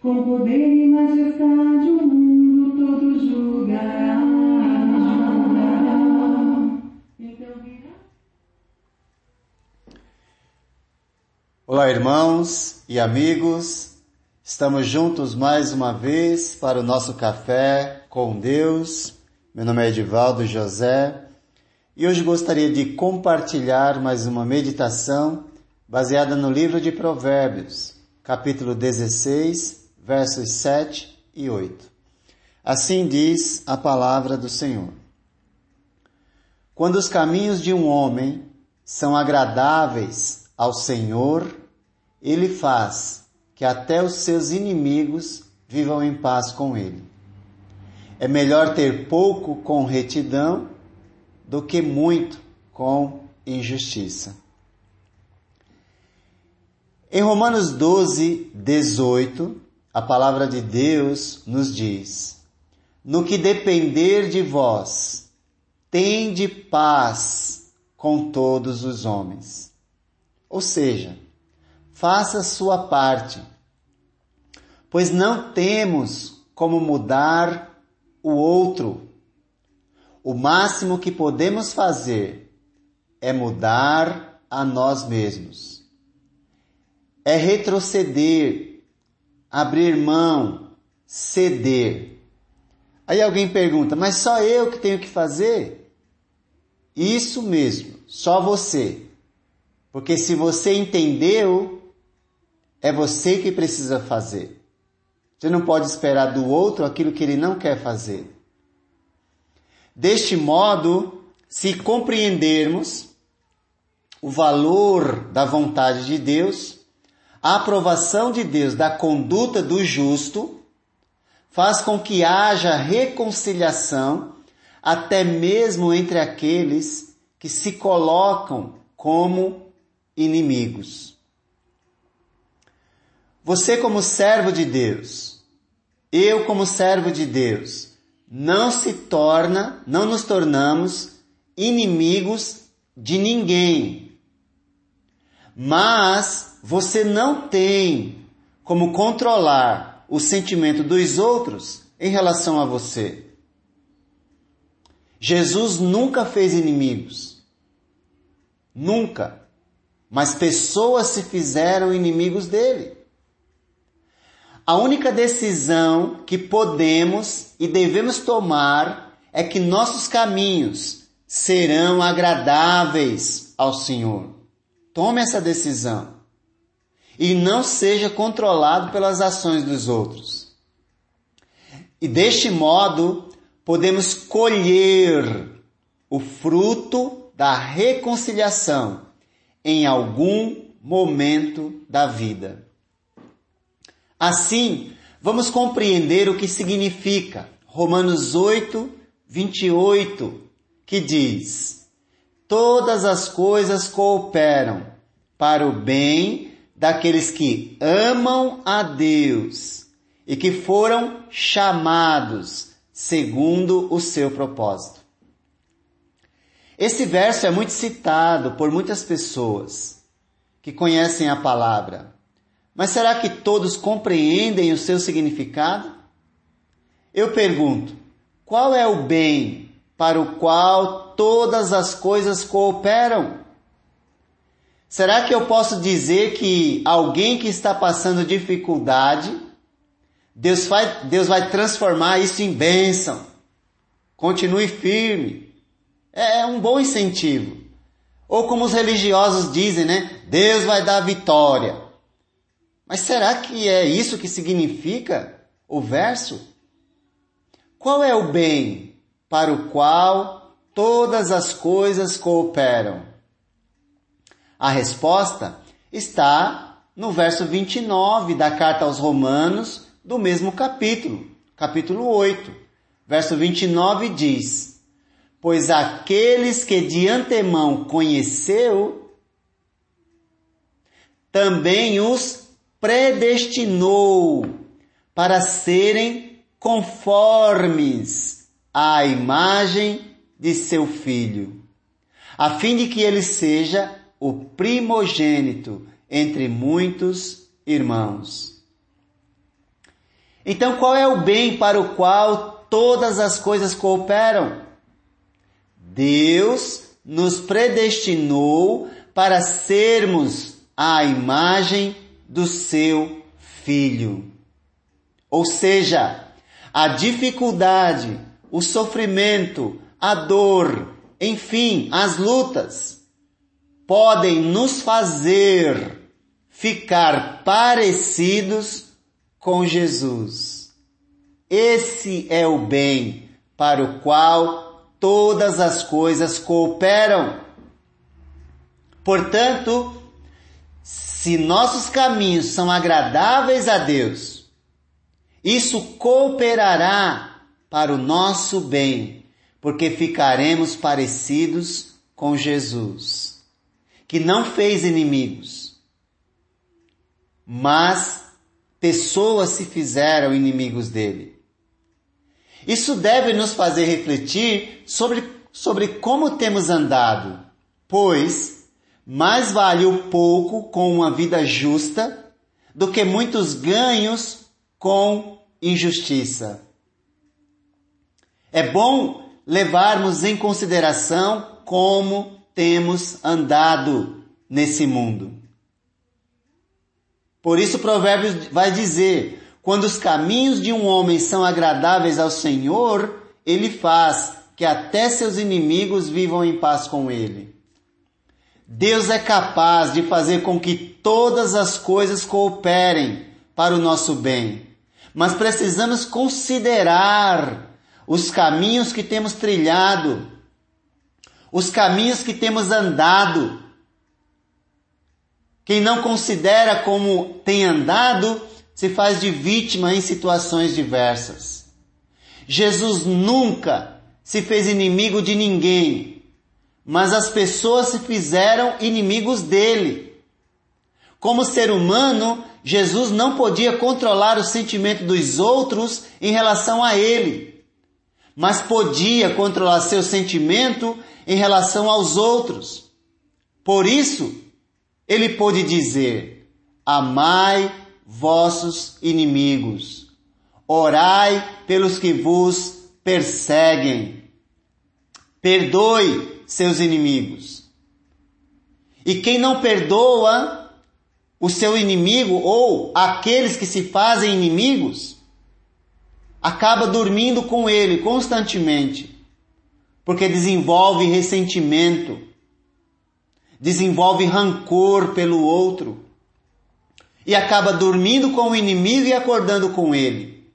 Com poder e majestade o mundo todo julgará. Então, Olá, irmãos e amigos. Estamos juntos mais uma vez para o nosso café com Deus. Meu nome é Edivaldo José e hoje gostaria de compartilhar mais uma meditação baseada no livro de Provérbios, capítulo 16, versos 7 e 8. Assim diz a palavra do Senhor. Quando os caminhos de um homem são agradáveis ao Senhor, ele faz que até os seus inimigos vivam em paz com ele. É melhor ter pouco com retidão do que muito com injustiça. Em Romanos 12, 18, a palavra de Deus nos diz: No que depender de vós, tende paz com todos os homens. Ou seja, faça sua parte, pois não temos como mudar o outro. O máximo que podemos fazer é mudar a nós mesmos. É retroceder, abrir mão, ceder. Aí alguém pergunta, mas só eu que tenho que fazer? Isso mesmo, só você. Porque se você entendeu, é você que precisa fazer. Você não pode esperar do outro aquilo que ele não quer fazer. Deste modo, se compreendermos o valor da vontade de Deus, a aprovação de Deus da conduta do justo faz com que haja reconciliação até mesmo entre aqueles que se colocam como inimigos. Você, como servo de Deus, eu, como servo de Deus, não se torna, não nos tornamos inimigos de ninguém. Mas você não tem como controlar o sentimento dos outros em relação a você. Jesus nunca fez inimigos. Nunca mas pessoas se fizeram inimigos dele. A única decisão que podemos e devemos tomar é que nossos caminhos serão agradáveis ao Senhor. Tome essa decisão e não seja controlado pelas ações dos outros. E deste modo, podemos colher o fruto da reconciliação em algum momento da vida. Assim, vamos compreender o que significa Romanos 8, 28, que diz: Todas as coisas cooperam para o bem daqueles que amam a Deus e que foram chamados segundo o seu propósito. Esse verso é muito citado por muitas pessoas que conhecem a palavra. Mas será que todos compreendem o seu significado? Eu pergunto: qual é o bem para o qual todas as coisas cooperam? Será que eu posso dizer que alguém que está passando dificuldade, Deus vai, Deus vai transformar isso em bênção? Continue firme. É, é um bom incentivo. Ou como os religiosos dizem, né? Deus vai dar vitória. Mas será que é isso que significa o verso? Qual é o bem para o qual todas as coisas cooperam? A resposta está no verso 29 da carta aos Romanos, do mesmo capítulo, capítulo 8. Verso 29 diz: pois aqueles que de antemão conheceu, também os predestinou para serem conformes à imagem de seu filho, a fim de que ele seja o primogênito entre muitos irmãos. Então, qual é o bem para o qual todas as coisas cooperam? Deus nos predestinou para sermos à imagem do seu filho. Ou seja, a dificuldade, o sofrimento, a dor, enfim, as lutas, podem nos fazer ficar parecidos com Jesus. Esse é o bem para o qual todas as coisas cooperam. Portanto, se nossos caminhos são agradáveis a Deus, isso cooperará para o nosso bem, porque ficaremos parecidos com Jesus, que não fez inimigos, mas pessoas se fizeram inimigos dele. Isso deve nos fazer refletir sobre, sobre como temos andado, pois mais vale o pouco com uma vida justa do que muitos ganhos com injustiça. É bom levarmos em consideração como temos andado nesse mundo. Por isso o provérbio vai dizer: quando os caminhos de um homem são agradáveis ao Senhor, ele faz que até seus inimigos vivam em paz com ele. Deus é capaz de fazer com que todas as coisas cooperem para o nosso bem, mas precisamos considerar os caminhos que temos trilhado, os caminhos que temos andado. Quem não considera como tem andado, se faz de vítima em situações diversas. Jesus nunca se fez inimigo de ninguém, mas as pessoas se fizeram inimigos dele. Como ser humano, Jesus não podia controlar o sentimento dos outros em relação a ele, mas podia controlar seu sentimento em relação aos outros. Por isso, ele pôde dizer: Amai vossos inimigos, orai pelos que vos perseguem, perdoe seus inimigos. E quem não perdoa o seu inimigo ou aqueles que se fazem inimigos, acaba dormindo com ele constantemente, porque desenvolve ressentimento, desenvolve rancor pelo outro e acaba dormindo com o inimigo e acordando com ele.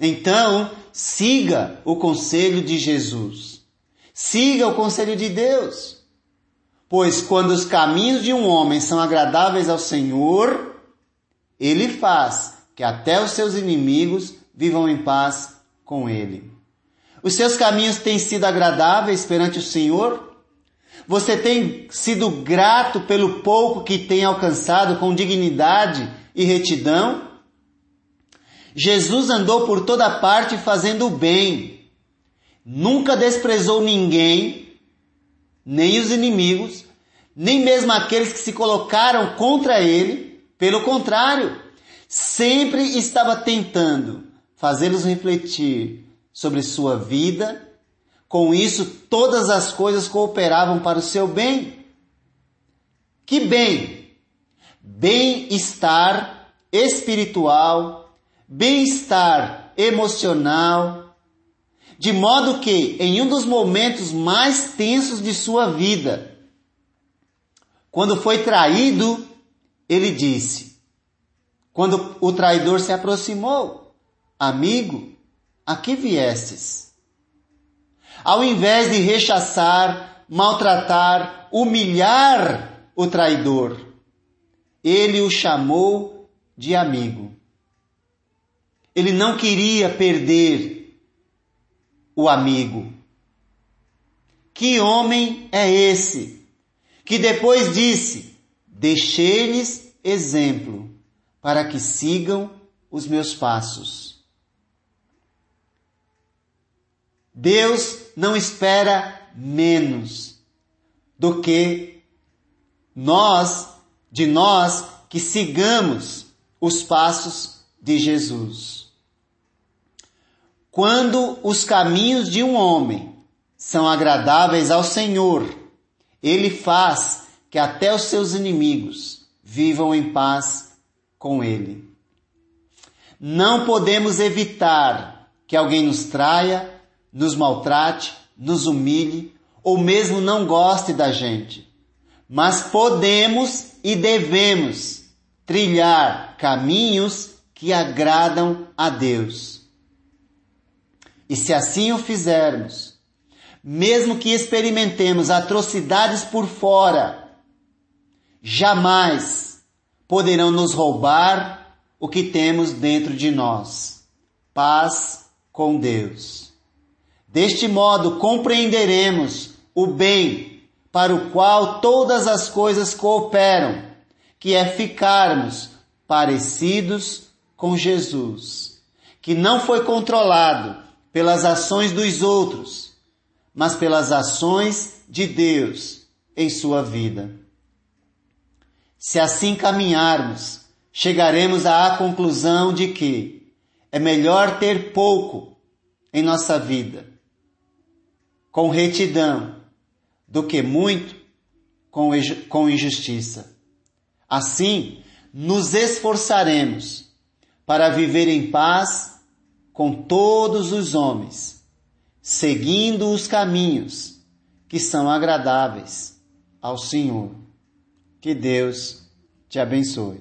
Então, siga o conselho de Jesus. Siga o conselho de Deus. Pois quando os caminhos de um homem são agradáveis ao Senhor, ele faz que até os seus inimigos vivam em paz com ele. Os seus caminhos têm sido agradáveis perante o Senhor? Você tem sido grato pelo pouco que tem alcançado com dignidade e retidão? Jesus andou por toda parte fazendo o bem. Nunca desprezou ninguém nem os inimigos, nem mesmo aqueles que se colocaram contra ele. Pelo contrário, sempre estava tentando fazê-los refletir sobre sua vida. Com isso, todas as coisas cooperavam para o seu bem. Que bem? Bem-estar espiritual, bem-estar emocional, de modo que, em um dos momentos mais tensos de sua vida, quando foi traído, ele disse: quando o traidor se aproximou, amigo, a que viestes? Ao invés de rechaçar, maltratar, humilhar o traidor, ele o chamou de amigo. Ele não queria perder o amigo. Que homem é esse que depois disse: Deixei-lhes exemplo para que sigam os meus passos. Deus não espera menos do que nós, de nós, que sigamos os passos de Jesus. Quando os caminhos de um homem são agradáveis ao Senhor, ele faz que até os seus inimigos vivam em paz com Ele. Não podemos evitar que alguém nos traia, nos maltrate, nos humilhe ou mesmo não goste da gente. Mas podemos e devemos trilhar caminhos que agradam a Deus. E se assim o fizermos, mesmo que experimentemos atrocidades por fora, jamais poderão nos roubar o que temos dentro de nós: paz com Deus. Deste modo, compreenderemos o bem para o qual todas as coisas cooperam, que é ficarmos parecidos com Jesus, que não foi controlado pelas ações dos outros, mas pelas ações de Deus em sua vida. Se assim caminharmos, chegaremos à conclusão de que é melhor ter pouco em nossa vida, com retidão, do que muito com injustiça. Assim, nos esforçaremos para viver em paz com todos os homens, seguindo os caminhos que são agradáveis ao Senhor. Que Deus te abençoe.